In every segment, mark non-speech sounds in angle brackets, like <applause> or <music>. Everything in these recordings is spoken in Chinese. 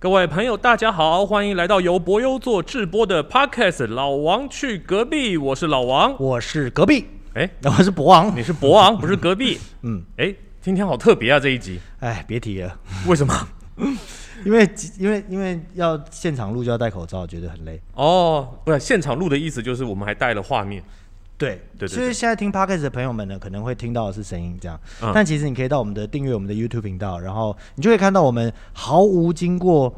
各位朋友，大家好，欢迎来到由博优做制播的 Podcast《老王去隔壁》，我是老王。我是隔壁，哎，我是博王。你是博王，<laughs> 不是隔壁。嗯，哎，今天好特别啊，这一集哎，别提了，为什么？<laughs> 因为因为因为要现场录就要戴口罩，觉得很累。哦，不是现场录的意思，就是我们还带了画面。对对对所以现在听 podcast 的朋友们呢，可能会听到的是声音这样，嗯。但其实你可以到我们的订阅我们的 YouTube 频道，然后你就会看到我们毫无经过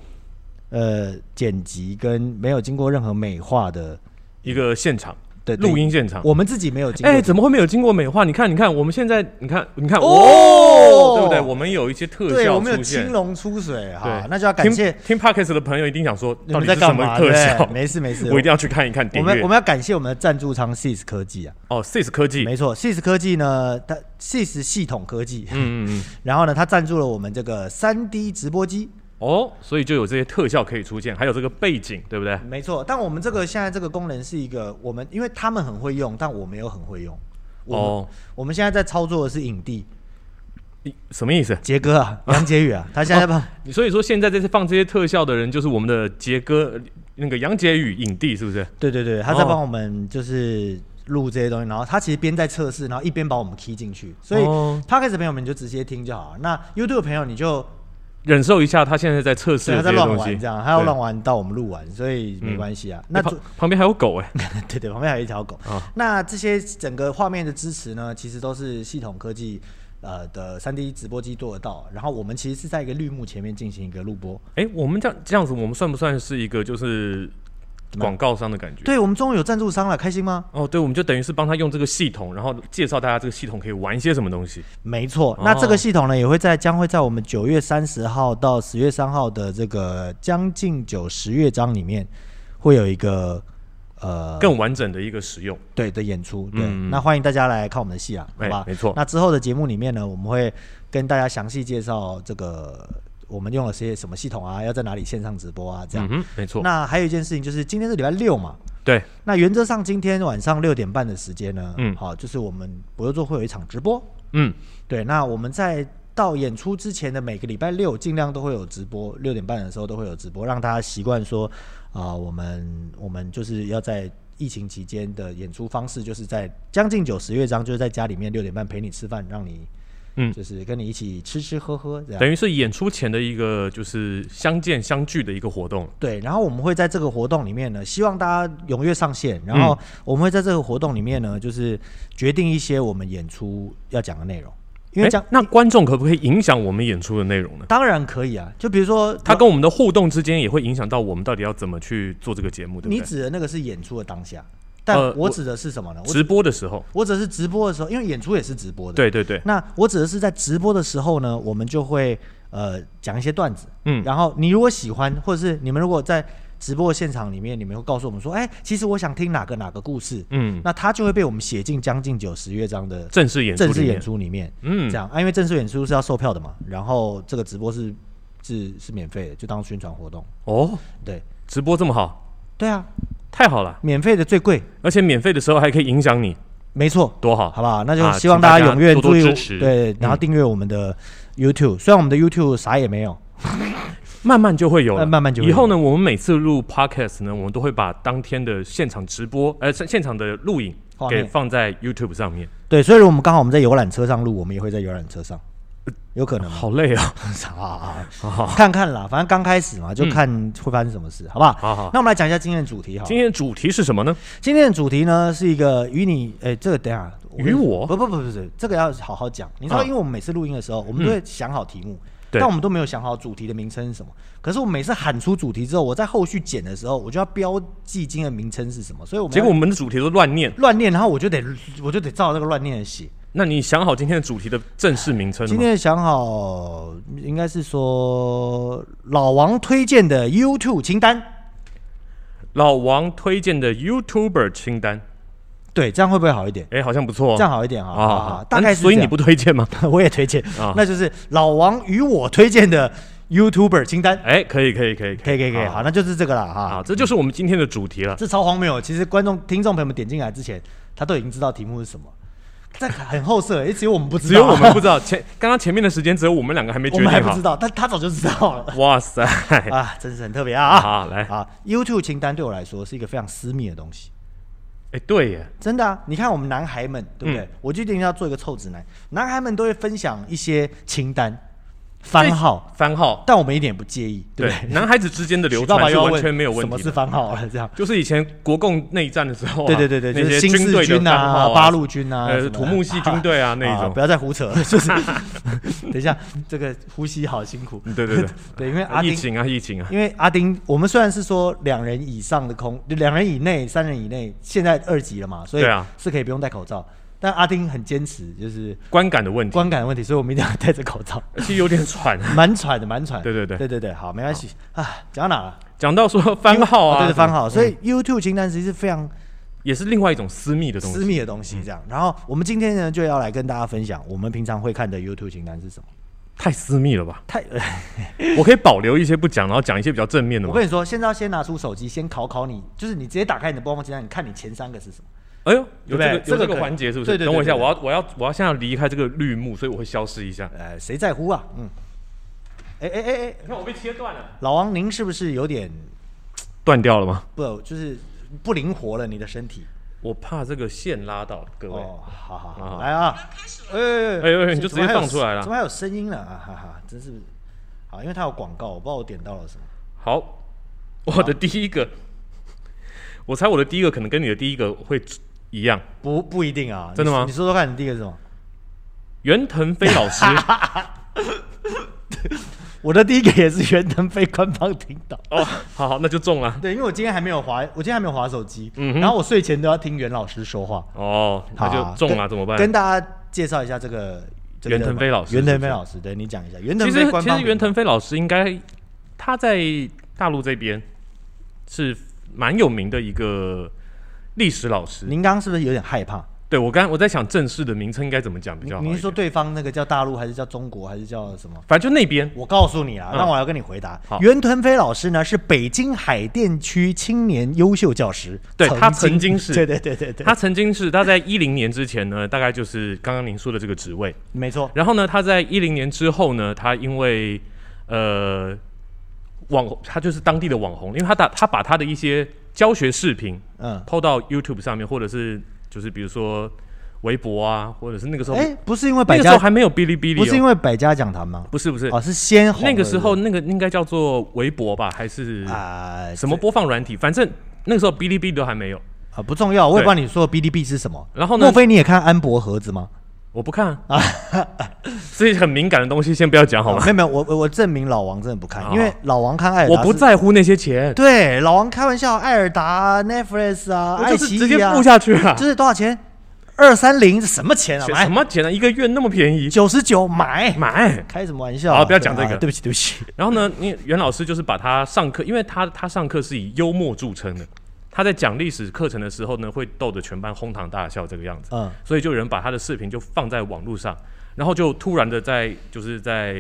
呃剪辑跟没有经过任何美化的一个现场的录音现场。我们自己没有经过。哎，怎么会没有经过美化？你看，你看，我们现在，你看，你看，哦哦，对不对？我们有一些特对，效我们有出现青。龙出水哈，，那就要感谢听听 Podcast 的朋友一定想说，你到们在干嘛？底是什么特效？没事没事，<laughs> 我一定要去看一看我们我们要感谢我们的赞助商 SIS 科技啊，哦，Sis 科技，没错，SIS 科技呢，它 SIS 系统科技，嗯嗯嗯，<laughs> 然后呢，它赞助了我们这个三 D 直播机，哦，所以就有这些特效可以出现，还有这个背景，对不对？没错。但我们这个现在这个功能是一个我们，因为他们很会用，但我没有很会用。我们、哦，我们现在在操作的是影帝什么意思？杰哥啊，杨杰宇啊，他现在在帮、你所以说现在这次放这些特效的人，就是我们的杰哥，呃那个杨杰宇影帝，是不是？对对对，他在哦帮我们就是录这些东西，然后他其实边在测试，然后一边把我们 key 进去，所以哦 p o d c a s 朋友们你就直接听就好了。那 YouTube 的朋友你就忍受一下他现在在测试对他在这些东西，乱玩这样，他要对乱玩到我们录完，所以没嗯关系啊。那旁主旁边还有狗哎、<laughs> 对对，旁边还有一条狗。啊那这些整个画面的支持呢，其实都是系统科技呃的三 D 直播机做得到。然后我们其实是在一个绿幕前面进行一个录播。哎、我们这样这样子，我们算不算是一个就是广告商的感觉？对，我们终于有赞助商了，开心吗？哦，对，我们就等于是帮他用这个系统，然后介绍大家这个系统可以玩一些什么东西。没错，哦那这个系统呢，也会在将会在我们九月三十号到十月三号的这个将近九十乐章里面，会有一个呃更完整的一个使用。对的演出。对，嗯那欢迎大家来看我们的戏啊，好哎吧？没错那之后的节目里面呢，我们会跟大家详细介绍这个我们用了些什么系统啊，要在哪里线上直播啊，这样。嗯，没错。那还有一件事情就是，今天是礼拜六嘛，对，那原则上今天晚上六点半的时间呢，嗯好，就是我们博优座会有一场直播。嗯，对，那我们在到演出之前的每个礼拜六，尽量都会有直播，六点半的时候都会有直播，让大家习惯说，啊、我们我们就是要在疫情期间的演出方式，就是在将近九十乐章，就是在家里面六点半陪你吃饭，让你，嗯就是跟你一起吃吃喝喝这样。等于是演出前的一个就是相见相聚的一个活动。对，然后我们会在这个活动里面呢，希望大家踊跃上线，然后我们会在这个活动里面呢，就是决定一些我们演出要讲的内容，因为诶讲、那观众可不可以影响我们演出的内容呢？当然可以啊，就比如说他跟我们的互动之间也会影响到我们到底要怎么去做这个节目，对不对？你指的那个是演出的当下，但呃我我指的是什么呢？我直播的时候，我指的是直播的时候，因为演出也是直播的。，对对对，那我指的是在直播的时候呢，我们就会呃讲一些段子，嗯，然后你如果喜欢，或者是你们如果在直播现场里面，你们会告诉我们说，哎，其实我想听哪个哪个故事，嗯，那它就会被我们写进将近九十乐章的正式演出，正式演，出里面，嗯。这，样啊，因为正式演出是要售票的嘛，然后这个直播是是是免费的，就当宣传活动，哦，对。直播这么好，对啊，太好了，免费的最贵，而且免费的时候还可以影响你，没错，多好，好不好？那就啊希望大家踊跃注意我支持。对，然后嗯订阅我们的 YouTube。虽然我们的 YouTube 啥也没有，<laughs> 慢慢就会有了，慢慢慢就会有。以后呢，我们每次录 podcast 呢，我们都会把当天的现场直播，呃，现现场的录影给放在 YouTube 上面。对，所以我们刚好我们在游览车上录，我们也会在游览车上，有可能？好累啊！<laughs> 啊，好好看看啦，反正刚开始嘛，就嗯看会发生什么事，好不好？好好，那我们来讲一下今天的主题哈。今天的主题是什么呢？今天的主题呢是一个与你，哎，这个等下与我不不不不是，这个要好好讲。你知道，啊因为我们每次录音的时候，我们都会想好题目，但我们都没有想好主题的名称是什么。可是我每次喊出主题之后，我在后续剪的时候，我就要标记今天的名称是什么，所以我们结果我们的主题都乱念。乱念，然后我就得我就得照这个乱念的写。那你想好今天的主题的正式名称？今天想好应该是说老王推荐的 YouTube 清单，老王推荐的 YouTuber 清单，对，这样会不会好一点？哎，好像不错哦。这样好一点啊，好好好好，大概所以你不推荐吗？<laughs> 我也推荐啊那就是老王与我推荐的 YouTuber 清单。哎，可以可以可以可以可以可以，好，那就是这个了哈。好，这就是我们今天的主题了。这超荒谬！其实观众、听众朋友们点进来之前，他都已经知道题目是什么，这很后色，也，只有我们不知道，只有我们不知道。前刚刚前面的时间只有我们两个还没决我定好们还不知道，但他早就知道了 <laughs> 哇塞！啊，真是很特别啊！好来，啊，YouTube 清单对我来说是一个非常私密的东西，哎，对耶，真的啊！你看我们男孩们，对不对？嗯我就一定要做一个臭直男，男孩们都会分享一些清单、番号，番号，但我们一点也不介意，对不对？男孩子之间的流 <laughs> 传是完全没有问什么是。番号了，这样。就是以前国共内战的时候啊，对对对对，那些就是新四军队军啊、八路军啊，呃，土木系军队啊那种啊不。要再胡扯了，<laughs> 就是等一下，这个呼吸好辛苦。对 <laughs> 对对，对，因为阿丁，疫情啊，疫情啊，因为阿丁，我们虽然是说两人以上的空，两人以内、三人以内，现在二级了嘛，所以啊是可以不用戴口罩。但阿丁很坚持，就是观感的问题，观感的问题，所以我们一定要戴着口罩，其实有点喘。<laughs> 蛮喘的，蛮喘。对对对对对对，好，没关系啊。讲到哪了？讲到说番号啊，哦对对，番号。嗯所以 YouTube 清单其实是非常也是另外一种私密的东西。私密的东西，这样。然后我们今天呢，就要来跟大家分享我们平常会看的 YouTube 清单是什么。太私密了吧？太，<laughs> 我可以保留一些不讲，然后讲一些比较正面的吗？我跟你说，现在要先拿出手机，先考考你，就是你直接打开你的播放清单，你看你前三个是什么。哎呦，有这个有这个环节是不是？对对对等我一下，我要我要我要现在离开这个绿幕，所以我会消失一下。哎，谁在乎啊？嗯。哎哎哎哎，你看我被切断了，老王，您是不是有点断掉了吗？不就是不灵活了？你的身体？我怕这个线拉到，各位。哦，好好好，好来啊！哎哎哎你就直接放出来了怎么还有声音了啊？哈哈，真是好，因为它有广告，我不知道我点到了什么。好，我的第一个，我猜我的第一个可能跟你的第一个会一样。不不一定啊，真的吗你你说说看，你第一个是什么？袁腾飞老师 <laughs> 我的第一个也是袁腾飞官方听到。哦，好好，那就中了。对，因为我今天还没有滑，我今天还没有滑手机，嗯哼然后我睡前都要听袁老师说话，哦，那好就中了，跟怎么办？跟大家介绍一下这个这个袁腾飞老师袁腾飞老师，对你讲一下，袁腾其实其飞官方实袁腾飞老师应该他在大陆这边是蛮有名的一个历史老师。您刚刚是不是有点害怕？对我刚我在想正式的名称应该怎么讲比较好。您是说对方那个叫大陆，还是叫中国，还是叫什么？反正就那边我告诉你啊，那我要跟你回答。好袁腾飞老师呢是北京海淀区青年优秀教师，对他曾经是 <laughs> 对对对对对，他曾经是他在一零年之前呢，大概就是刚刚您说的这个职位。没错，然后呢，他在一零年之后呢，他因为呃网他就是当地的网红，因为他打他把他的一些教学视频嗯，抛到 YouTube 上面，或者是就是比如说微博啊，或者是那个时候，哎，不是因为那百家，个时候还没有哔哩哔哩、哦，不是因为百家讲坛吗？不是不是、哦，是先红那个时候那个应该叫做微博吧，还是啊，什么播放软体？反正那个时候哔哩哔哩都还没有。啊不重要，我也对不知道你说的哔哩哔哩是什么。然后呢莫非你也看安博盒子吗？我不看啊，<laughs> 所以很敏感的东西先不要讲好吗？哦没有没有，我我我证明老王真的不看，因为老王看艾尔达我不。在乎那些钱，对，老王开玩笑，艾尔达、Netflix 啊、爱奇艺就是直接啊，付下去了。就是多少钱？二三零，什么钱啊？什么钱啊？一个月那么便宜，九十九买，买。开什么玩笑啊？好不要讲这个啊对不起，对不起。然后呢，你袁老师就是把他上课，因为他他上课是以幽默著称的，他在讲历史课程的时候呢，会逗得全班哄堂大笑这个样子，嗯，所以就有人把他的视频就放在网络上，然后就突然的在就是在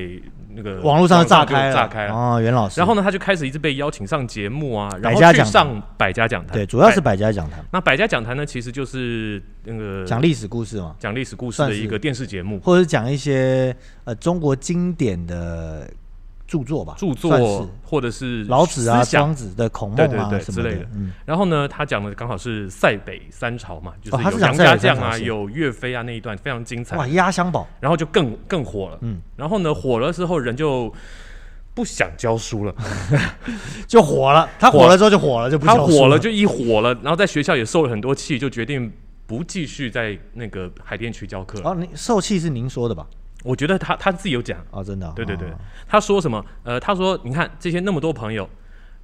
那个网络上炸开，炸开了。哦，袁老师。然后呢，他就开始一直被邀请上节目啊，然后去上百家讲坛。对，主要是百百家讲坛，那百家讲坛呢，其实就是那个讲历史故事嘛，讲历史故事的一个电视节目。或者是讲一些呃中国经典的著作吧，著作或者是老子啊、庄子的孔孟啊什么对之类的。嗯，然后呢，他讲的刚好是塞北三朝嘛，就是有杨家将啊，有岳飞啊那一段非常精彩。哇，，压箱宝，然后就更更火了。嗯。然后呢，火了之后人就不想教书了，<laughs> 就火了，他火了之后就火了，就不他火了就一火了，然后在学校也受了很多气，就决定不继续在那个海淀区教课了。哦，你受气是您说的吧？我觉得他他自己有讲，哦，真的哦，对对对哦，他说什么？呃，他说你看这些那么多朋友，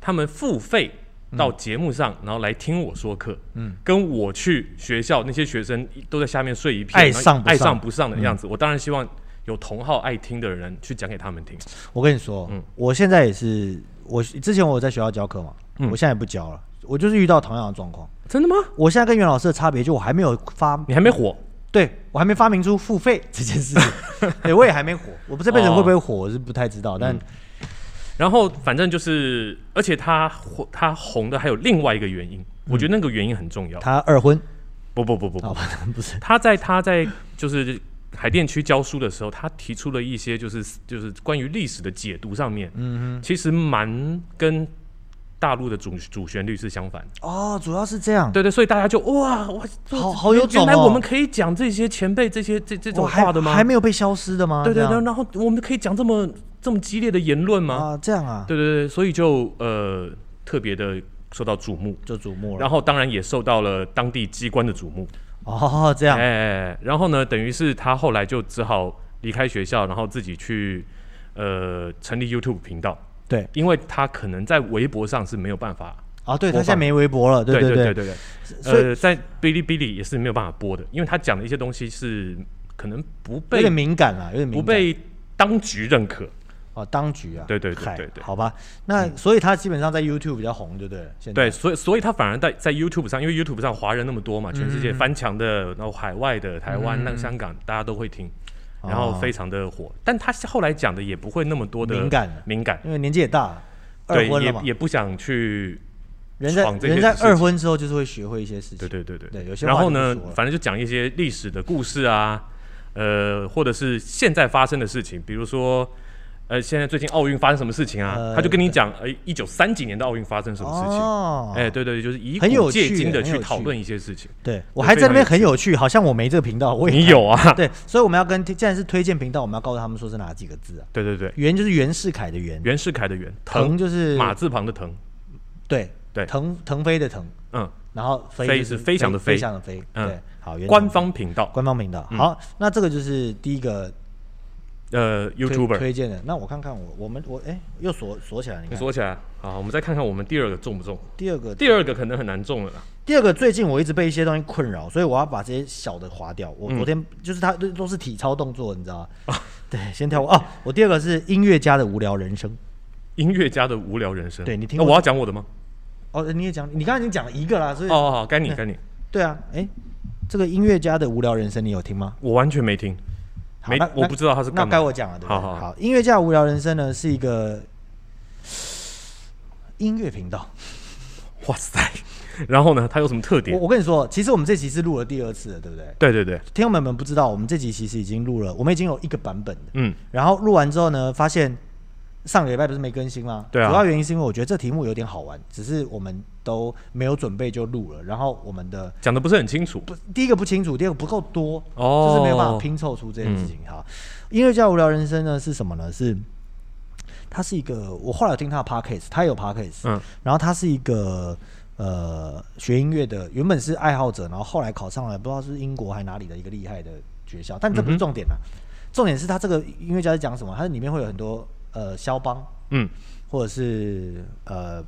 他们付费到节目上，然后来听我说课，嗯跟我去学校那些学生都在下面睡一片，爱上爱上不上的样子。我当然希望有同好爱听的人去讲给他们听。我跟你说，嗯我现在也是，我之前我有在学校教课嘛，嗯我现在也不教了，我就是遇到同样的状况。真的吗？我现在跟袁老师的差别就我还没有发，你还没火？对我还没发明出付费这件事情，<laughs> 对我也还没火，我不这辈子会不会火我是不太知道，但嗯。然后反正就是，而且他火他红的还有另外一个原因，我觉得那个原因很重要。他二婚，不不不不不。啊，，不是他在他在就是海淀区教书的时候，他提出了一些就是就是关于历史的解读上面，嗯其实蛮跟大陆的主主旋律是相反的。哦，主要是这样，对对，所以大家就哇哇，好好有原种哦原来我们可以讲这些前辈这些这这种话的吗？还没有被消失的吗？对对对，然后我们可以讲这么这么激烈的言论吗？啊，这样啊，对对对，所以就呃特别的受到瞩目，就瞩目了。然后当然也受到了当地机关的瞩目。哦，这样哎，然后呢，等于是他后来就只好离开学校，然后自己去呃成立 YouTube 频道，对。因为他可能在微博上是没有办法。啊，对他现在没微博了，对对对。对对呃，在哔哩哔哩也是没有办法播的，因为他讲的一些东西是可能不有点被敏感了，有点不被当局认可。哦当局啊，对对对对对。好吧，那所以他基本上在 YouTube 比较红，对不对？现在。对，所以所以他反而在在 YouTube 上，因为 YouTube 上华人那么多嘛，全世嗯界翻墙的，然后海外的、台湾、那个香港，大家都会听，然后哦非常的火。但他后来讲的也不会那么多的敏感敏感，因为年纪也大了，二对，也也不想去，人在闯这些人在二婚之后就是会学会一些事情，对对对对对有些话然后呢反正就讲一些历史的故事啊，呃，或者是现在发生的事情，比如说。呃，现在最近奥运发生什么事情啊？呃他就跟你讲，呃，一九三几年的奥运发生什么事情？哦，哎、对对，就是以很有古借趣今的去讨论一些事情。对我还在那边很有趣，好像我没这个频道，我也你有啊？<laughs> 对，<laughs> 所以我们要跟既然是推荐频道，我们要告诉他们说是哪几个字啊？对对对，袁就是袁世凯的袁，袁世凯的袁，腾腾就是马字旁的腾，对对。腾腾飞的腾，嗯，然后飞飞是飞翔的飞飞。翔的飞，嗯。对，好，官方频道，官方频道。嗯。好，那这个就是第一个呃推，YouTuber，推荐的。那我看看我我们我哎又锁锁起来，你看。锁起来，好，我们再看看我们第二个中不中？第二个第二个可能很难中了啦。第二个最近我一直被一些东西困扰，所以我要把这些小的划掉。我嗯昨天就是它都都是体操动作，你知道吗？<laughs> 对，先跳过哦。我第二个是音乐家的无聊人生。音乐家的无聊人生，对你听我要讲我的吗？哦，你也讲，你刚才已经讲了一个啦，所以哦，好，该你该你，对啊，哎，这个音乐家的无聊人生你有听吗？我完全没听，没好那，那我不知道他是那干嘛。该我讲了，对不对？好好好音乐家无聊人生呢是一个音乐频道。哇塞！然后呢，它有什么特我点？我跟你说，其实我们这集是录了第二次了，对不对？对对对，听众们们不知道，我们这集其实已经录了，我们已经有一个版本的。嗯，然后录完之后呢，发现上个礼拜不是没更新吗？对啊主要原因是因为我觉得这题目有点好玩，只是我们都没有准备就录了，然后我们的讲的不是很清楚。不第一个不清楚，第二个不够多，哦就是没有办法拼凑出这件事情。哈，音乐家无聊人生呢是什么呢？是他是一个，我后来有听他的 podcast，他也有 podcast，嗯然后他是一个呃学音乐的，原本是爱好者，然后后来考上了不知道是英国还哪里的一个厉害的学校，但这不是重点啦，重点是他这个音乐家在讲什么？他里面会有很多呃肖邦嗯或者是呃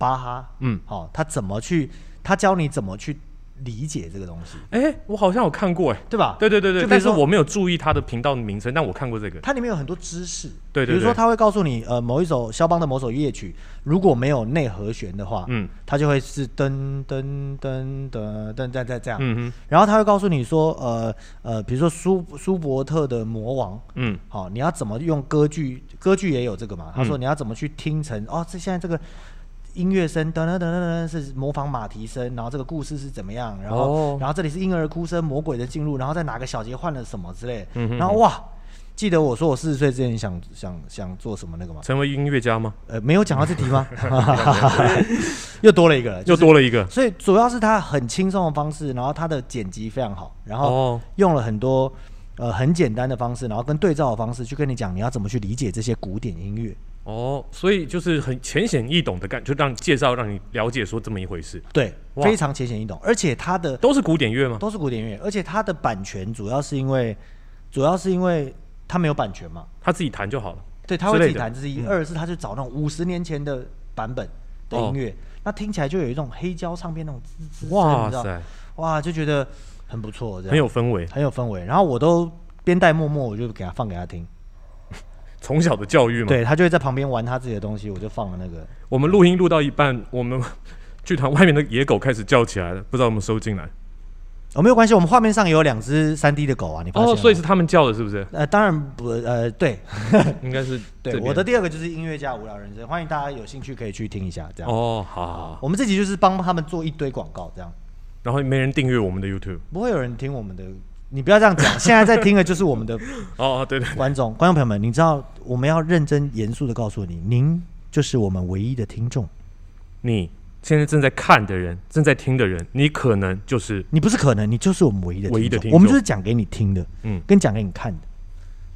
巴哈，嗯，好、他怎么去，他教你怎么去理解这个东西，哎，我好像有看过，哎，对吧？对对对但是我没有注意他的频道的名称，但我看过这个。它里面有很多知识，对对对。比如说他会告诉你，呃，某一首肖邦的某首夜曲，如果没有内和弦的话，嗯。它就会是噔噔噔噔噔再再这样，嗯哼。然后他会告诉你说，呃呃，比如说舒舒伯特的魔王，嗯。好、你要怎么用歌剧？歌剧也有这个嘛？他说嗯你要怎么去听成、哦，这现在这个音乐声噔噔噔噔噔是模仿马蹄声，然后这个故事是怎么样？然后、哦然后这里是婴儿哭声，魔鬼的进入，然后在哪个小节换了什么之类。嗯哼然后哇，记得我说我四十岁之前想想想做什么那个吗？成为音乐家吗？呃，没有讲到这题吗？<laughs> <laughs> 又多了一个了，又就是多了一个。所以主要是他很轻松的方式，然后他的剪辑非常好，然后哦，用了很多呃很简单的方式，然后跟对照的方式去跟你讲你要怎么去理解这些古典音乐。哦，所以就是很浅显易懂的感，就让介绍让你了解说这么一回事，对，非常浅显易懂，而且它的都是古典乐吗？都是古典乐，而且它的版权主要是因为主要是因为它没有版权嘛，他自己弹就好了。对，他会自己弹，这是一；二是他就找那种五十年前的版本的音乐，那听起来就有一种黑胶唱片那种滋滋声，你知道？哇塞，哇，就觉得很不错，这样。很有氛围，很有氛围。然后我都边带默默，我就给他放给他听，从小的教育嘛。对他就会在旁边玩他自己的东西，我就放了那个。我们录音录到一半，我们剧团外面的野狗开始叫起来了，不知道有没有收进来。哦，没有关系，我们画面上也有两只三 D 的狗啊，你发现哦，所以是他们叫的，是不是？呃，当然不，呃，对 <laughs> 应该是 <laughs> 对，我的第二个就是音乐家无聊人生，欢迎大家有兴趣可以去听一下，这样。哦，好好好，我们这集就是帮他们做一堆广告，这样。然后没人订阅我们的 YouTube。不会有人听我们的，你不要这样讲。现在在听的就是我们的哦 <laughs> 哦，对对，观众、观众朋友们，你知道我们要认真严肃的告诉你，您就是我们唯一的听众。你现在正在看的人，正在听的人，你可能就是你不是可能，你就是我们唯一的唯一的听众我们就是讲给你听的，嗯，跟讲给你看的，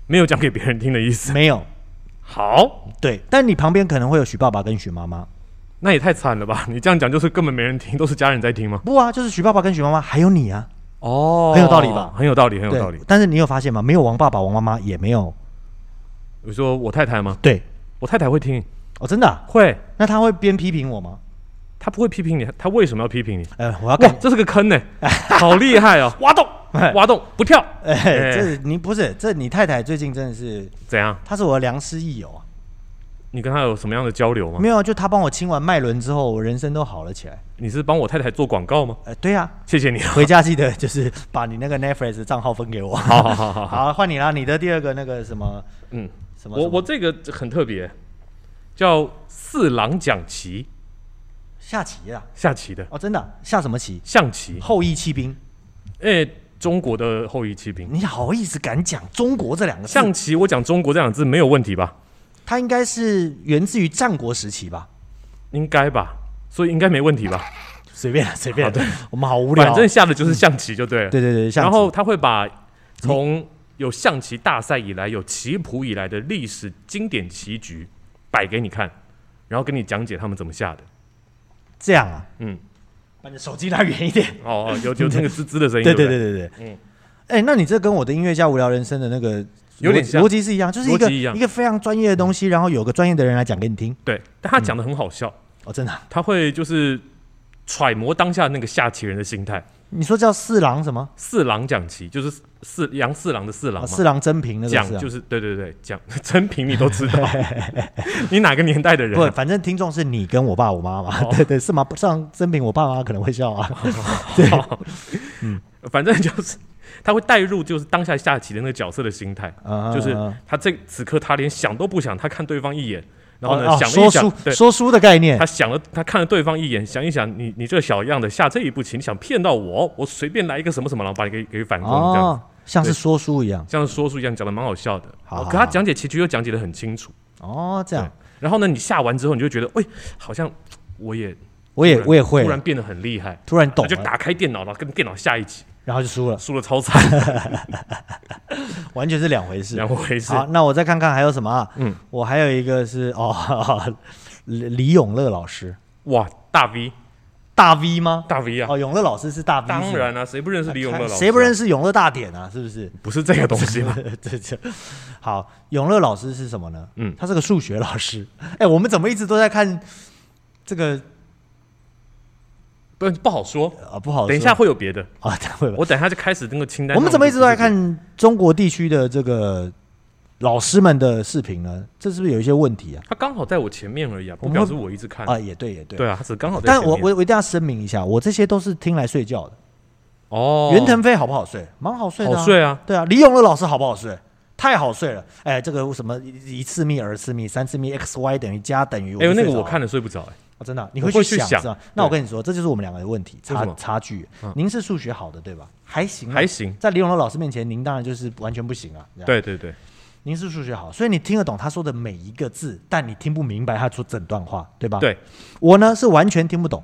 没有讲给别人听的意思。没有好，对。但你旁边可能会有许爸爸跟许妈妈，那也太惨了吧？你这样讲就是根本没人听，都是家人在听吗？不啊，就是许爸爸跟许妈妈，还有你啊，哦很有道理吧很有道理，很有道理。但是你有发现吗？没有王爸爸、王妈妈，也没有你说我太太吗？对我太太会听，哦，真的啊、会，那他会边批评我吗？他不会批评你，他为什么要批评你？呃，我要哇干，这是个坑呢，<laughs> 好厉害哦！挖洞，<laughs> 挖洞不跳，哎，哎这你不是这你太太最近真的是，怎样？她是我的良师益友啊。你跟他有什么样的交流吗？没有啊，就他帮我清完脉轮之后，我人生都好了起来。你是帮我太太做广告吗？呃，对啊，谢谢你。回家记得就是把你那个 Netflix 账号分给我。<laughs> 好好好好好，换你啦，你的第二个那个什么嗯，什么？我我这个很特别，叫四郎讲棋，下棋啊？下棋的哦，真的啊下什么棋？象棋，后羿骑兵？哎，中国的后羿骑兵。你好意思敢讲中国这两个字？象棋，我讲中国这两个字没有问题吧？它应该是源自于战国时期吧？应该吧？所以应该没问题吧？随便，<laughs> 随便对。我们好无聊哦。反正下的就是象棋就对了。对对对，然后他会把从有象棋大赛以来、有棋谱以来的历史经典棋局摆给你看，然后跟你讲解他们怎么下的。这样啊，嗯，把你的手机拉远一点。哦哦，有有那个滋滋的声音，对对对对对对，嗯嗯。哎，那你这跟我的音乐家无聊人生的那个逻有点像逻辑是一样，就是一个一一个非常专业的东西，然后有个专业的人来讲给你听。对，但他讲的很好笑，哦，真的啊？他会就是揣摩当下那个下棋人的心态。你说叫四郎什么？四郎讲棋就是四杨四郎的四郎，哦四郎真平那个讲就是对对对，讲 <laughs> 真平你都知道，<laughs> 你哪个年代的人不，啊、反正听众是你跟我爸我妈嘛，哦对对，是吗？上真平我爸妈可能会笑啊。<laughs> 嗯，反正就是他会带入就是当下下棋的那个角色的心态，啊就是他这此刻他连想都不想，他看对方一眼，然后呢、想了一想说书，对，说书的概念。他想了，他看了对方一眼，想一想，你你这小样的下这一步棋，你想骗到我，我随便来一个什么什么，然后把你给给反攻这样子。哦，像是说书一样。像是说书一样讲的蛮好笑的，好。好可他讲解棋局又讲解的很清楚。哦，这样。然后呢，你下完之后，你就觉得，喂，好像我也我也我也会。突，然变得很厉害，突然懂了，就打开电脑，然后跟电脑下一棋，然后就输了，输了超惨，<laughs> 完全是两回事。两回事。好，那我再看看还有什么啊？嗯，我还有一个是哦，<laughs> 李李永乐老师，哇，大 V 大 V 吗？大 V 啊，哦，永乐老师是大 V，当然啊，谁不认识李永乐老师啊？谁不认识永乐大典啊？是不是？不是这个东西吗？<laughs> 这这好，永乐老师是什么呢？嗯他是个数学老师。哎，我们怎么一直都在看这个不不好说，啊？不好说，等一下会有别的。啊，等会吧。我等一下就开始那个清单。我们怎么一直都在？看中国地区的这个老师们的视频呢？这是不是有一些问题啊？他刚好在我前面而已啊，不表示我一直看。啊，也对，也对。对啊，他只是刚好在但。我我我一定要声明一下，我这些都是听来睡觉的。哦，袁腾飞好不好睡？蛮好睡的、好睡啊，对啊，李永乐老师好不好睡？太好睡了。哎，这个什么一一次幂、二次幂、三次幂，x y 等于加等于。哎呦，那个我看了睡不着，哎，哦，真的啊、你我会去想是吧？那我跟你说，这就是我们两个的问题，差差距嗯。您是数学好的对吧？还行啊，还行。在李永乐老师面前，您当然就是完全不行啊。对对对，您是数学好，所以你听得懂他说的每一个字，但你听不明白他说整段话，对吧？对，我呢是完全听不懂，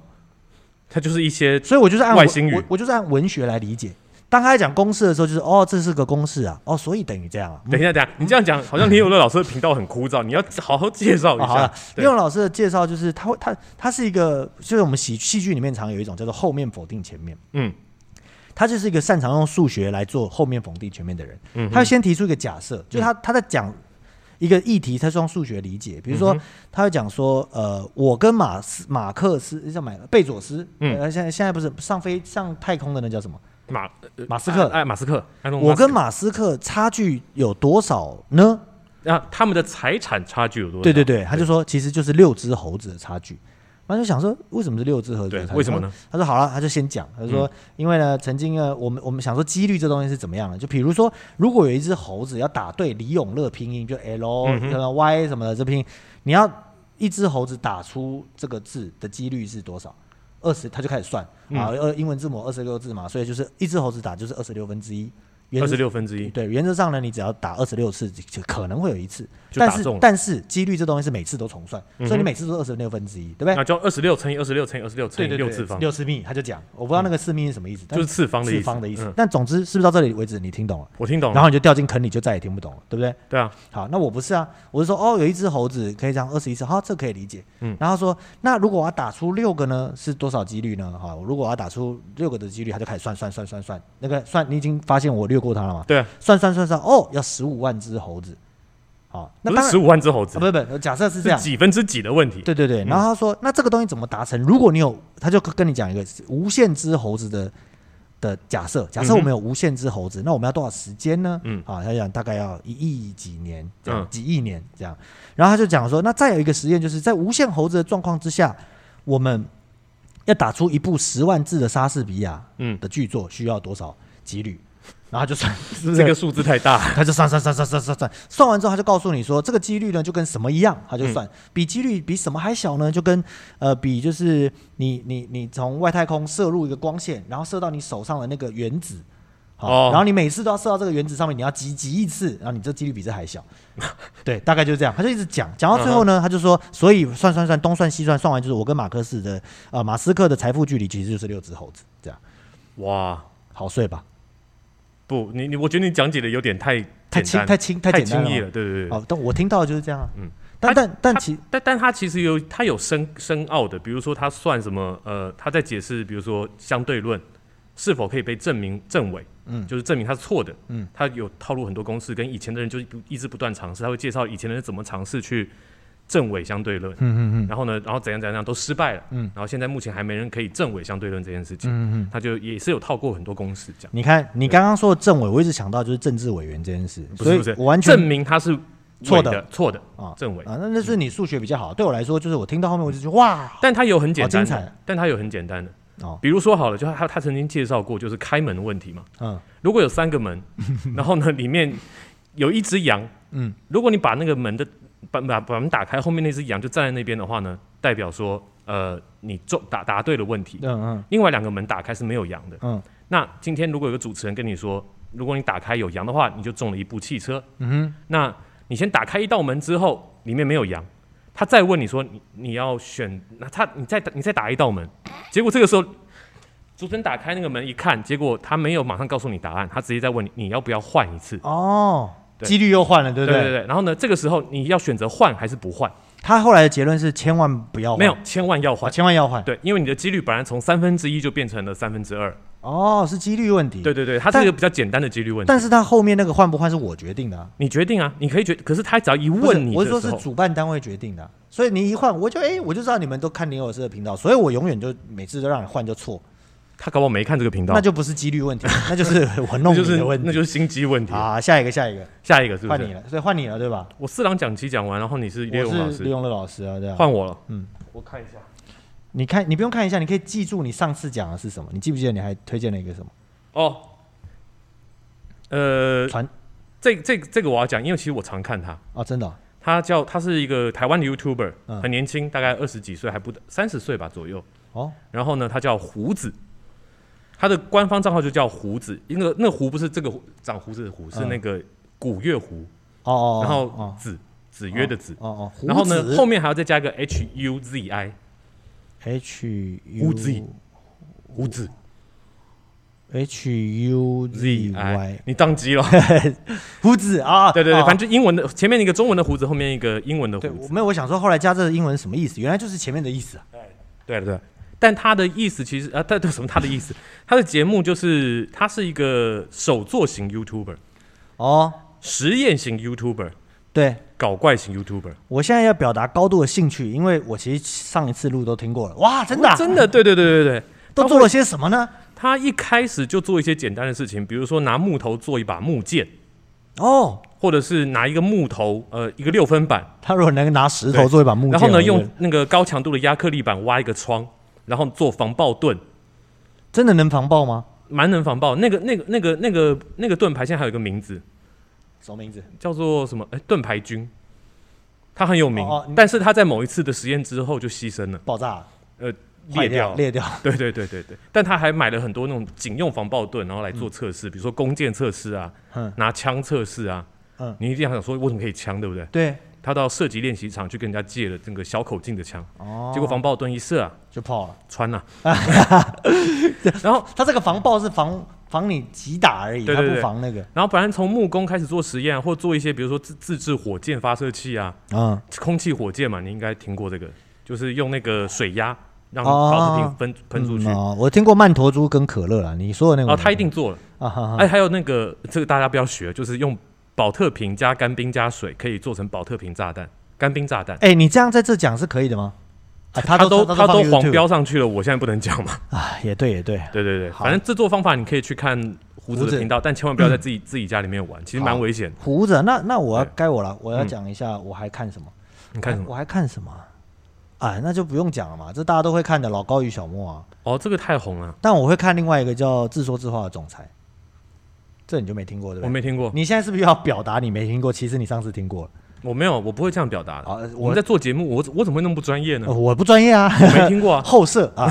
他就是一些所以我就是按外星语我我就是按文学来理解。当他在讲公式的时候，就是哦，这是个公式啊，哦，所以等于这样啊。等一下，等一下，你这样讲，好像李永乐老师的频道很枯燥，你要好好介绍一下。，对李勇老师的介绍就是他会他他是一个，就是我们喜戏剧里面常有一种叫做后面否定前面，嗯他就是一个擅长用数学来做后面否定前面的人。嗯，他会先提出一个假设，就是他他在讲一个议题，他是用数学理解，比如说嗯他会讲说，呃，我跟马斯马克思叫买贝佐斯，嗯呃，现在现在不是上飞上太空的那叫什么？马呃马斯克哎，马斯克，我跟马马斯克差距有多少呢？那啊，他们的财产差距有多少？对对对，他就说其实就是六只猴子的差距。然后就想说，为什么是六只猴子对？为什么呢？他说好了，他就先讲，他说、嗯因为呢，曾经呢，我们我们想说几率这东西是怎么样的？就比如说，如果有一只猴子要打对李永乐拼音，就 L 嗯哼什么 Y 什么的这拼音，你要一只猴子打出这个字的几率是多少？二十，他就开始算。嗯。啊，二，英文字母二十六字嘛，所以就是一只猴子打就是二十六分之一，原二十六分之一对，原则上呢，你只要打二十六次，就可能会有一次，但是但是几率这东西是每次都重算，嗯所以你每次都二十六分之一，对不对？那就二十六乘以二十六乘以二十六乘以六次方，六次幂，他就讲，我不知道那个四幂是什么意思，但就是次方的意思。次方的意思嗯。但总之，是不是到这里为止你听懂了？我听懂了。然后你就掉进坑里，就再也听不懂了，对不对？对啊，好，那我不是啊，我是说，哦，有一只猴子可以这样二十一次，好，这可以理解。嗯然后说，那如果我要打出六个呢，是多少几率呢？好，如果我要打出六个的几率，他就开始算算算算算，那个算，你已经发现我略过他了嘛？对啊，算算算算，哦，要十五万只猴子。好，那不是十五万只猴子啊，，不是不是，假设是这样。几分之几的问题。对对对，嗯然后他说，那这个东西怎么达成？如果你有，他就跟你讲一个无限只猴子的的假设，假设我们有无限只猴子，那我们要多少时间呢？嗯啊，他讲大概要一亿几年，这样、嗯几亿年这样。然后他就讲说，那再有一个实验，就是在无限猴子的状况之下，我们要打出一部十万字的莎士比亚嗯，的剧作，需要多少几率？然后他就算，是不是这个数字太大。他就算算算算算算算，算完之后他就告诉你说，这个几率呢就跟什么一样，他就算、嗯比几率比什么还小呢，就跟呃比就是你你你从外太空射入一个光线，然后射到你手上的那个原子。好，哦然后你每次都要射到这个原子上面，你要击击一次，然后你这几率比这还小，对，大概就是这样。他就一直讲，讲到最后呢，他就说，所以算算算，东算西算，算完就是我跟马克思的呃马斯克的财富距离其实就是六只猴子，这样哇，好睡吧？不，你你，我觉得你讲解的有点太太轻太轻太太简单了嘛。轻易了。对对对。哦，但我听到的就是这样啊。嗯但但但其但但他其实有他有深深奥的，比如说他算什么呃，他在解释，比如说相对论是否可以被证明证伪，嗯就是证明他是错的，嗯，他有套路很多公式，跟以前的人就不一直不断尝试，他会介绍以前的人怎么尝试去证伪相对论，嗯嗯嗯。然后呢，然后怎样怎样怎样都失败了，嗯。然后现在目前还没人可以证伪相对论这件事情，嗯嗯，他就也是有套过很多公式讲，你看你刚刚说的政委，我一直想到就是政治委员这件事，不是不是我完全证明他是错的。错的。啊证伪，啊，那那是你数学比较好，对我来说就是我听到后面我就觉得哇。但他有很简单但他有很简单的，哦。比如说好了，就他他曾经介绍过，就是开门的问题嘛。嗯。如果有三个门，<laughs> 然后呢里面有一只羊，嗯。如果你把那个门的把把把门打开，后面那只羊就站在那边的话呢，代表说呃你中答答对了问题。嗯嗯另外两个门打开是没有羊的。嗯那今天如果有个主持人跟你说，如果你打开有羊的话，你就中了一部汽车。嗯那你先打开一道门之后，里面没有羊，他再问你说你你要选，那他你再你再打一道门，结果这个时候主持人打开那个门一看，结果他没有马上告诉你答案，他直接在问你你要不要换一次。哦，对几率又换了，对不对对对，然后呢，这个时候你要选择换还是不换？他后来的结论是千万不要换没有，千万要哦换。千万要换对，因为你的几率本来从三分之一就变成了三分之二。哦，是几率问题。对，对对，它是一个比较简单的几率问题。但是它后面那个换不换是我决定的啊。你决定啊，你可以决，可是他只要一问你我是说是主办单位决定的啊，所以你一换，我就哎、我就知道你们都看林老师的频道，所以我永远就每次都让你换就错，他搞不好没看这个频道，那就不是几率问题，<laughs> 那就是我弄那就是你的问题。那就是心机问题。啊，下一个，下一个，下一个是？换你了，所以换你了，对吧？我四郎讲期讲完，然后你是叶我勇老师，是李永乐老师啊，对啊。换我了。嗯，我看一下。你看，你不用看一下，你可以记住你上次讲的是什么。你记不记得你还推荐了一个什么？哦，呃，传这这这个我要讲，因为其实我常看他，哦，真的哦、他叫他是一个台湾的 YouTuber，、嗯很年轻，大概二十几岁，还不三十岁吧左右。哦，然后呢，他叫胡子，他的官方账号就叫胡子，那个那个胡不是这个长胡子的胡，是嗯那个古月胡，哦哦，然后哦子子曰的子，哦哦，然后呢后面还要再加一个 H U Z I H 胡子 U 胡子 H U Z Z I，你宕机了。<laughs> 胡子啊，对对对，哦反正就英文的前面一个中文的胡子，后面一个英文的胡对，子我。没有，我想说后来加这个英文什么意思？原来就是前面的意思啊。对对对，但他的意思其实啊，他对什么他的意思？<laughs> 他的节目就是他是一个手作型 YouTuber，哦，实验型 YouTuber，对，搞怪型 YouTuber。我现在要表达高度的兴趣，因为我其实上一次录都听过了。哇，真的啊、真的，对对对对对，<laughs> 都做了些什么呢？他一开始就做一些简单的事情，比如说拿木头做一把木剑，哦，或者是拿一个木头，呃，一个六分板，他如果能拿石头做一把木剑，然后呢，用那个高强度的亚克力板挖一个窗，然后做防爆盾，真的能防爆吗？蛮能防爆。那个、那个、那个、那个、那个盾牌现在还有一个名字，什么名字？叫做什么？哎，盾牌军，他很有名，哦哦但是他在某一次的实验之后就牺牲了。爆炸呃裂掉。裂掉。<laughs> 对对对对对，但他还买了很多那种警用防爆盾，然后来做测试，比如说弓箭测试啊，嗯拿枪测试啊。嗯你一定想说为什么可以枪，对不对？对，他到射击练习场去跟人家借了那个小口径的枪，哦，结果防爆盾一射啊，就破了。穿了、<laughs> 然后他这个防爆是防防你击打而已，它对对对不防那个。然后本来从木工开始做实验，或做一些比如说自自制火箭发射器啊，嗯，空气火箭嘛，你应该听过这个，就是用那个水压让哦保特瓶喷喷出去。嗯哦，我听过曼陀珠跟可乐啦，你说的那个哦，他一定做了。啊哎，还有那个这个大家不要学，就是用保特瓶加干冰加水，可以做成保特瓶炸弹、干冰炸弹。哎，你这样在这讲是可以的吗？啊，他都他都放黄标上去了，我现在不能讲嘛。<laughs> 啊，也对也对，对对对，反正制作方法你可以去看胡子的频道，但千万不要在自己自己家里面玩，其实蛮危险。胡子，那那我要该我了，我要嗯讲一下我还看什么？你看什么？我还看什么啊？哎，那就不用讲了嘛，这大家都会看的老高与小莫啊。哦，这个太红了，但我会看另外一个叫自说自话的总裁，这你就没听过对不对？我没听过，你现在是不是要表达你没听过？其实你上次听过了。我没有，我不会这样表达的。啊，我们在做节目，我我怎么会那么不专业呢呃？我不专业啊，我没听过啊。<laughs> 后设啊。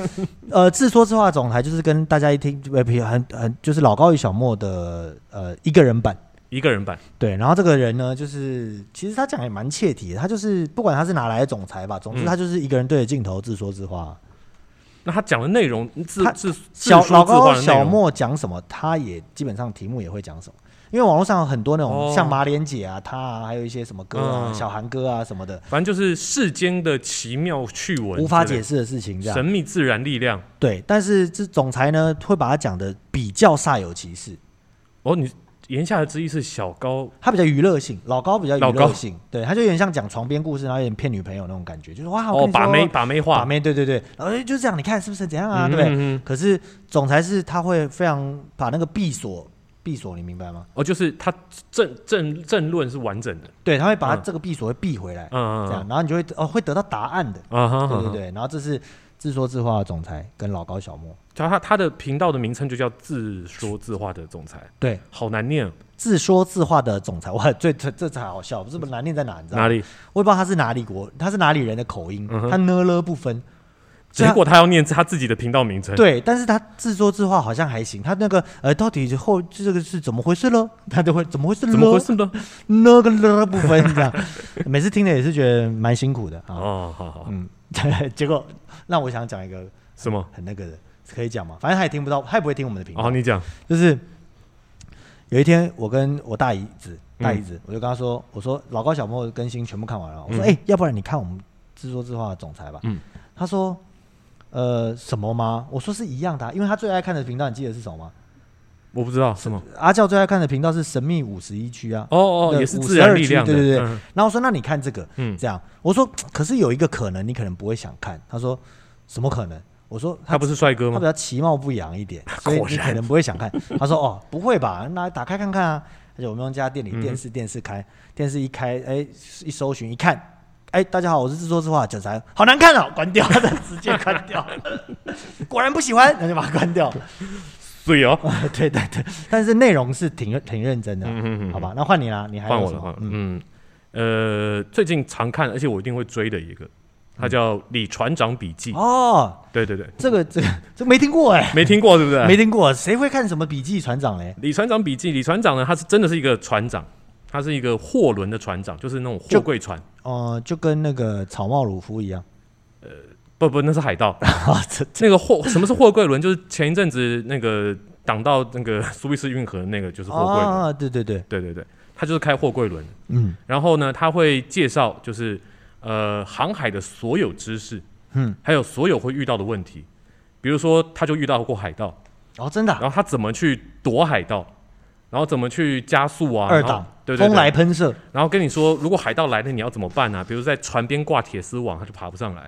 <laughs> 呃，自说自话总裁就是跟大家一听，呃，比很很就是老高与小莫的呃一个人版。一个人版，对，然后这个人呢，就是其实他讲也蛮切题的，他就是不管他是哪来的总裁吧，总之嗯他就是一个人对着镜头自说自话。那他讲的内容自他自自小老高小莫讲什么，他也基本上题目也会讲什么。因为网络上有很多那种哦像马莲姐啊，她啊，还有一些什么歌啊，嗯小韩歌啊什么的，反正就是世间的奇妙趣闻，无法解，释的事情，这神秘自然力量。对。但是这总裁呢，会把它讲的比较煞有其事，哦，你言下之意是小高。他比较娱乐性，老高比较娱乐性，对，他就有点像讲床边故事，然后有点骗女朋友那种感觉，就是哇，我哦，把妹把妹话，把妹，对对对，然后哎就这样，你看是不是怎样啊，嗯对可是总裁是他会非常把那个闭锁闭锁，你明白吗？哦，就是他政政政论是完整的，对，他会把他嗯。这个闭锁会闭回来，嗯嗯这样，嗯然后你就会哦会得到答案的，嗯，啊哈哈，对对对。然后这是自说自话的总裁跟老高小莫，他他他的频道的名称就叫自说自话的总裁，对，好难念哦，自说自话的总裁，<laughs> 哇，最这这才好笑，这不难念在哪？你知道？哪里？我也不知道他是哪里国，他是哪里人的口音，嗯他呢了不分。结果他要念他自己的频道名称，对，但是他自说自话好像还行，他那个呃，到底后这个是怎么回事呢？他就会怎么回事呢？怎么回事呢？呢跟了不分这样，<laughs> 每次听的也是觉得蛮辛苦的啊。哦，好好，嗯，<laughs> 结果那我想讲一个什么？很那个的，可以讲吗？反正他也听不到，他也不会听我们的频道。哦，你讲，就是有一天，我跟我大姨子，大姨嗯子，我就跟他说，我说老高小莫更新全部看完了，我说，嗯哎、要不然你看我们自说自话的总裁吧。嗯他说，呃，什么吗？我说是一样的啊、因为他最爱看的频道，你记得是什么吗？我不知道什么。阿教最爱看的频道是神秘五十一区啊。哦哦，也是自然力量的，对对对嗯然后我说，那你看这个，嗯，这样，我说，可是有一个可能，你可能不会想看。他说，什么可能？我说，他不是帅哥吗？他比较其貌不扬一点，<laughs> 所以你可能不会想看。<laughs> 他说：“哦，不会吧？那打开看看啊。”而且我们用家店里嗯电视，电视开，电视一开，哎，一搜寻一看，哎，大家好，我是自作之话九才，好难看哦，关掉，<laughs> 直接关掉。果然不喜欢，那就把它关掉。对哦，<laughs> 对对对，但是内容是挺挺认真的，嗯嗯嗯，好吧？那换你啦，你还换我了，换嗯，嗯，呃，最近常看，而且我一定会追的一个，他叫《李船长笔记》。哦，对对对，这个这个这没听过哎，没听过是不是？没听过，谁会看什么笔记船长嘞？李船长笔记，李船长呢，他是真的是一个船长，他是一个货轮的船长，就是那种货柜船。哦，就跟那个草帽鲁夫一样。不不，那是海盗。<laughs> 那个货什么是货柜轮？就是前一阵子那个挡到那个苏伊士运河的那个，就是货柜轮。啊，对对对，对对对，他就是开货柜轮。嗯然后呢，他会介绍就是呃航海的所有知识，嗯，还有所有会遇到的问题。比如说，他就遇到过海盗，哦，真的啊、然后他怎么去躲海盗，然后怎么去加速啊，二档对对风来，喷射，然后跟你说，如果海盗来了，你要怎么办呢、比如在船边挂铁丝网，他就爬不上来，哦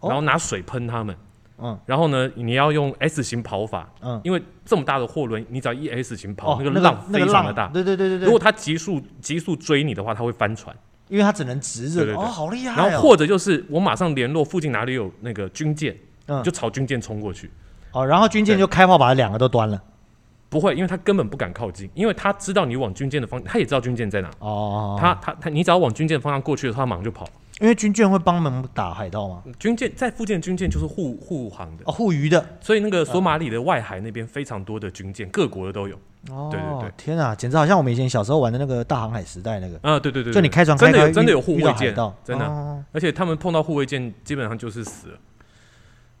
然后拿水喷他们，嗯然后呢，你要用 S 型跑法，嗯，因为这么大的货轮，你只要一 S 型跑，哦，那个浪非常的大。对对对对对，如果他急速急速追你的话，他会翻船。因为它只能直着，对对对哦，好厉害、哦，然后或者就是我马上联络附近哪里有那个军舰，嗯就朝军舰冲过去。哦，然后军舰就开炮把两个都端了，不会，因为他根本不敢靠近，因为他知道你往军舰的方，他也知道军舰在哪。哦，他他他，你只要往军舰的方向过去的话，他马上就跑。因为军舰会帮忙打海盗吗？军舰在附近的军舰就是护护航的，哦，护渔的。所以那个索马里的外海那边非常多的军舰，各国的都有。哦，对对对天啊，简直好像我们以前小时候玩的那个大航海时代那个，啊，对对对，就你对开船开开真的有真的有护卫舰真的，哦而且他们碰到护卫舰基本上就是死了。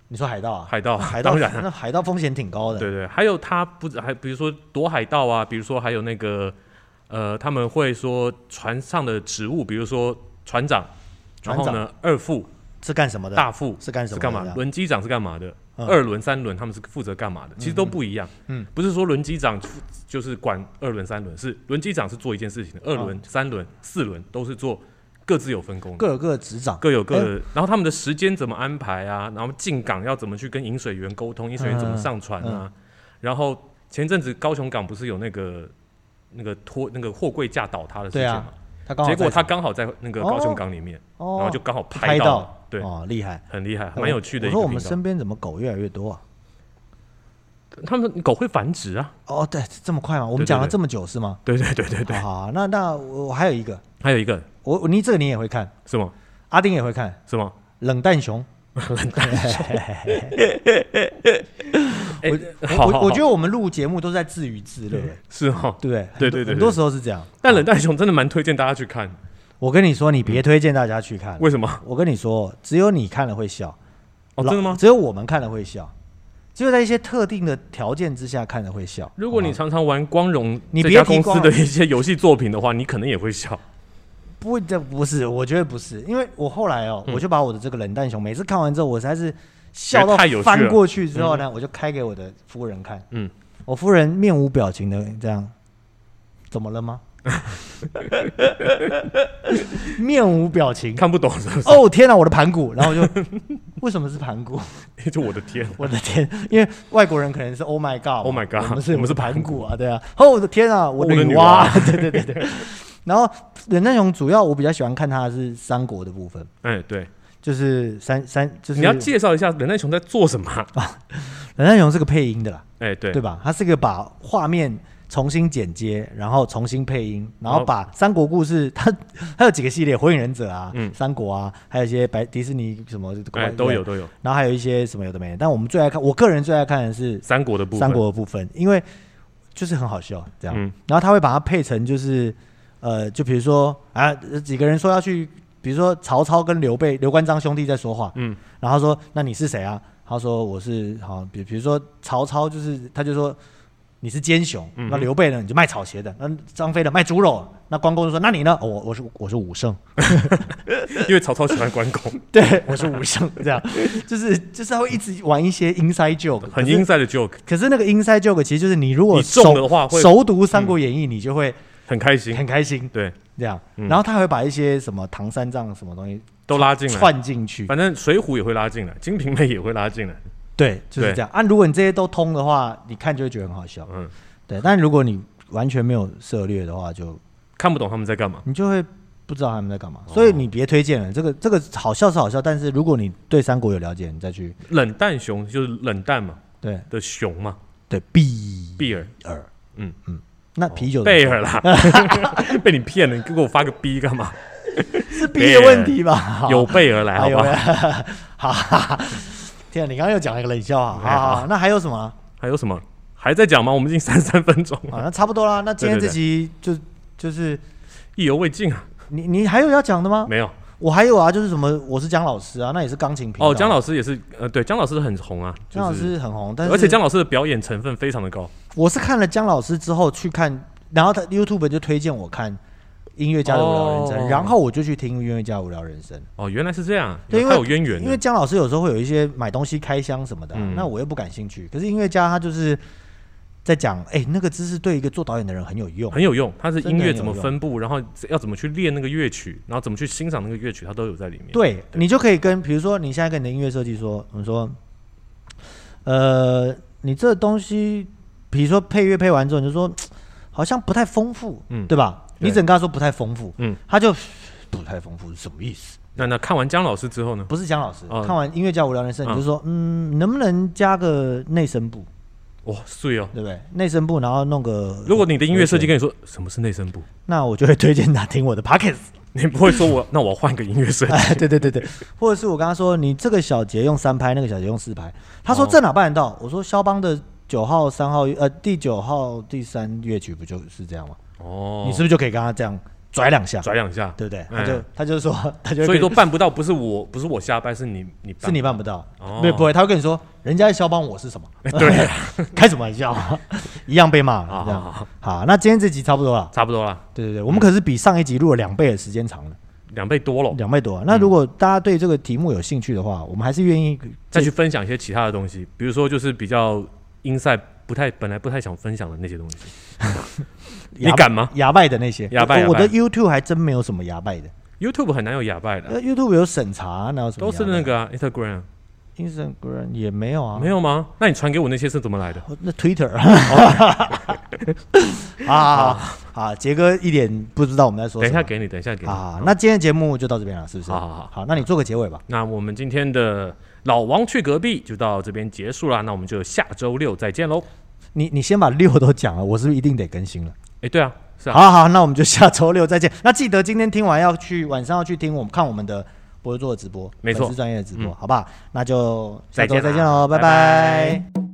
你说海盗啊？海盗，海盗当然那海盗风险挺高的。对对，还有他不止还比如说躲海盗啊，比如说还有那个呃，他们会说船上的职务，比如说船长，然后呢二副、是干什么的？大副是干什么的？是干嘛这？样轮机长是干嘛的？嗯二轮、三轮他们是负责干嘛的？其实都不一样。嗯，不是说轮机长负就是管二轮、三轮，是轮机长是做一件事情的，二轮、三轮、四轮都是做各自有分工。各有各的执掌。各有各的，然后他们的时间怎么安排啊？然后进港要怎么去跟饮水员沟通？饮水员怎么上船嗯啊？然后前阵子高雄港不是有那个那个拖那个货柜架倒塌的事对啊件嘛？结果他刚好在那个高雄港里面，哦，然后就刚好拍到了，对，哦，厉害，很厉害，蛮有趣的我说我。们身边怎么狗越来越多啊？他们狗会繁殖啊？哦，对，这么快吗？我们讲了这么久是吗？对对对对对。好好，那那我我还有一个，还有一个我我你这个你也会看，是吗？阿丁也会看，是吗？冷淡熊。<laughs> <laughs> 哎我好好好我我觉得我们录节目都在自娱自乐，<laughs> 是哦。对不对？对对很多时候是这样。但冷淡熊真的蛮推荐大家去看，我跟你说，你别推荐大家去看。为什么？我跟你说，只有你看了会笑。哦，真的吗？只有我们看了会笑，只有在一些特定的条件之下看了会笑。如果你常常玩光荣你这家公别光司的一些游戏作品的话，你可能也会笑。不，这不是，我觉得不是，因为我后来哦，嗯我就把我的这个冷淡熊，每次看完之后，我实在是笑到翻过去之后呢，我就开给我的夫人看。嗯，我夫人面无表情的这样，怎么了吗？<laughs> 面无表情。看不懂是不是？哦天哪，我的盘古！然后就 <laughs> 为什么是盘古？<laughs> 就我的天，我的天，因为外国人可能是 Oh my God，Oh my god，我们是我们是盘古啊，对啊。哦我的天啊，我我的女女娲娲，对对对对。然后忍耐熊主要我比较喜欢看它的是三国的部分，哎，对，就是三三就是你要介绍一下忍耐熊在做什么啊？忍耐熊是个配音的啦，哎，对对，吧？它是个把画面重新剪接，然后重新配音，然后把三国故事，<laughs> 它它有几个系列，火影忍者啊，嗯三国啊，还有一些白迪士尼什么哎，都有，都有。然后还有一些什么有的没的。但我们最爱看，我个人最爱看的是三国的部分，三国的部分，因为就是很好笑这样。嗯然后他会把它配成就是呃，就比如说啊，几个人说要去，比如说曹操跟刘备、刘关张兄弟在说话，嗯，然后说那你是谁啊？他说我是好，比比如说曹操就是他就说。你是奸雄，那刘备呢？你就卖草鞋的。那张飞呢？卖猪肉。那关公就说：“那你呢？哦我我是我是武圣，<laughs> 因为曹操喜欢关公，<laughs> 对我是武圣。”这样就是就是他会一直玩一些 inside joke，很 inside 的 joke，可是那个 inside joke 其实就是你如果你的话会熟读《三国演义》，你就会很开心，很开心，对，这样。嗯然后他还会把一些什么唐三藏什么东西都拉进来。串进去，反正水浒也会拉进来，金瓶梅也会拉进来。对，就是对这样。啊，如果你这些都通的话，你看就会觉得很好笑。嗯，对，但如果你完全没有涉猎的话，就看不懂他们在干嘛。你就会不知道他们在干嘛。哦所以你别推荐了，这个这个好笑是好笑，但是如果你对三国有了解，你再去冷淡熊就是冷淡嘛对的熊嘛，对比比尔尔，嗯嗯，那啤酒的贝尔啦，<laughs> <laughs> 被你骗了，你给我发个 B 干嘛？<laughs> 是 B 的问题吧？有备而来，好还有不好？天啊，你刚刚又讲了一个冷笑话，哎好好好，那还有什么啊？还有什么？还在讲吗？我们已经三十三分钟了，啊，<laughs> 那差不多啦。那今天这集就就是意犹未尽啊！你你还有要讲的吗？没有我还有啊，就是什么我是姜老师啊，那也是钢琴频道哦，姜老师也是，呃，对，姜老师很红啊，姜老，师很红，但是而且姜老师的表演成分非常的高。我是看了姜老师之后去看，然后他 YouTube 就推荐我看音乐家的无聊人生，哦然后我就去听音乐家无聊人生。哦，原来是这样，对因为他有渊源的。因为姜老师有时候会有一些买东西开箱什么的啊、嗯那我又不感兴趣。可是音乐家他就是在讲，哎、那个知识对一个做导演的人很有用。很有用，他是音乐怎么分布，然后要怎么去练那个乐曲，然后怎么去欣赏那个乐曲，他都有在里面。对你就可以跟，比如说你现在跟你的音乐设计说，你说，呃，你这东西，比如说配乐配完之后，你就说好像不太丰富，嗯对吧？对你只能跟他说不太丰富，嗯，他就不太丰富是什么意思？那那看完姜老师之后呢？不是姜老师、哦看完音乐家无聊人生，你嗯就说，嗯，能不能加个内声部，哇，碎哦！对不对？内声部，然后弄个，如果你的音乐设计跟你说什么是内声部，那我就会推荐他听我的 Pockets。你不会说我那我换个音乐设计，<laughs> 哎，对对对对，或者是我跟他说，你这个小节用三拍，那个小节用四拍。他说哦这哪办得到？我说肖邦的九号、三号，呃，第九号、第三乐曲不就是这样吗？哦，你是不是就可以跟他这样拽两下？拽两下？对不对？嗯他就他就是说，他就 <laughs> 所以说办不到，不是我，不是我瞎掰，是你你是你办不到，哦对，不会，他会跟你说，人家是肖邦，我是什么？<laughs> 对，<laughs> 开什么玩笑？一样被骂好这样。好好，那今天这集差不多了。差不多了，对对对，我们可是比上一集录了两倍的时间长了，两倍多了，两倍多。那如果大家对这个题目有兴趣的话，我们还是愿意再去分享一些其他的东西，比如说就是比较英赛不太本来不太想分享的那些东西，<laughs> 你敢吗牙拜的那些。牙拜我我的 YouTube 还真没有什么牙拜的。？YouTube 很难有牙拜的，呃，YouTube 有审查，哪有什么都是那个啊 Instagram Instagram 也没有啊，没有吗？那你传给我那些是怎么来的？哦那 Twitter 啊 <laughs> 啊，杰哥一点不知道我们在说什么。等一下给你，等一下给你。啊，那今天的节目就到这边了，是不是？好好好好，那你做个结尾吧。那我们今天的老王去隔壁就到这边结束了，那我们就下周六再见喽。你你先把六都讲了，我是不是一定得更新了？哎，对啊，是啊，好好，那我们就下周六再见。那记得今天听完要去晚上要去听我们看我们的博主做的直播，没错是专业的直播，嗯好不好？那就下周再见啦再见喽，拜拜拜拜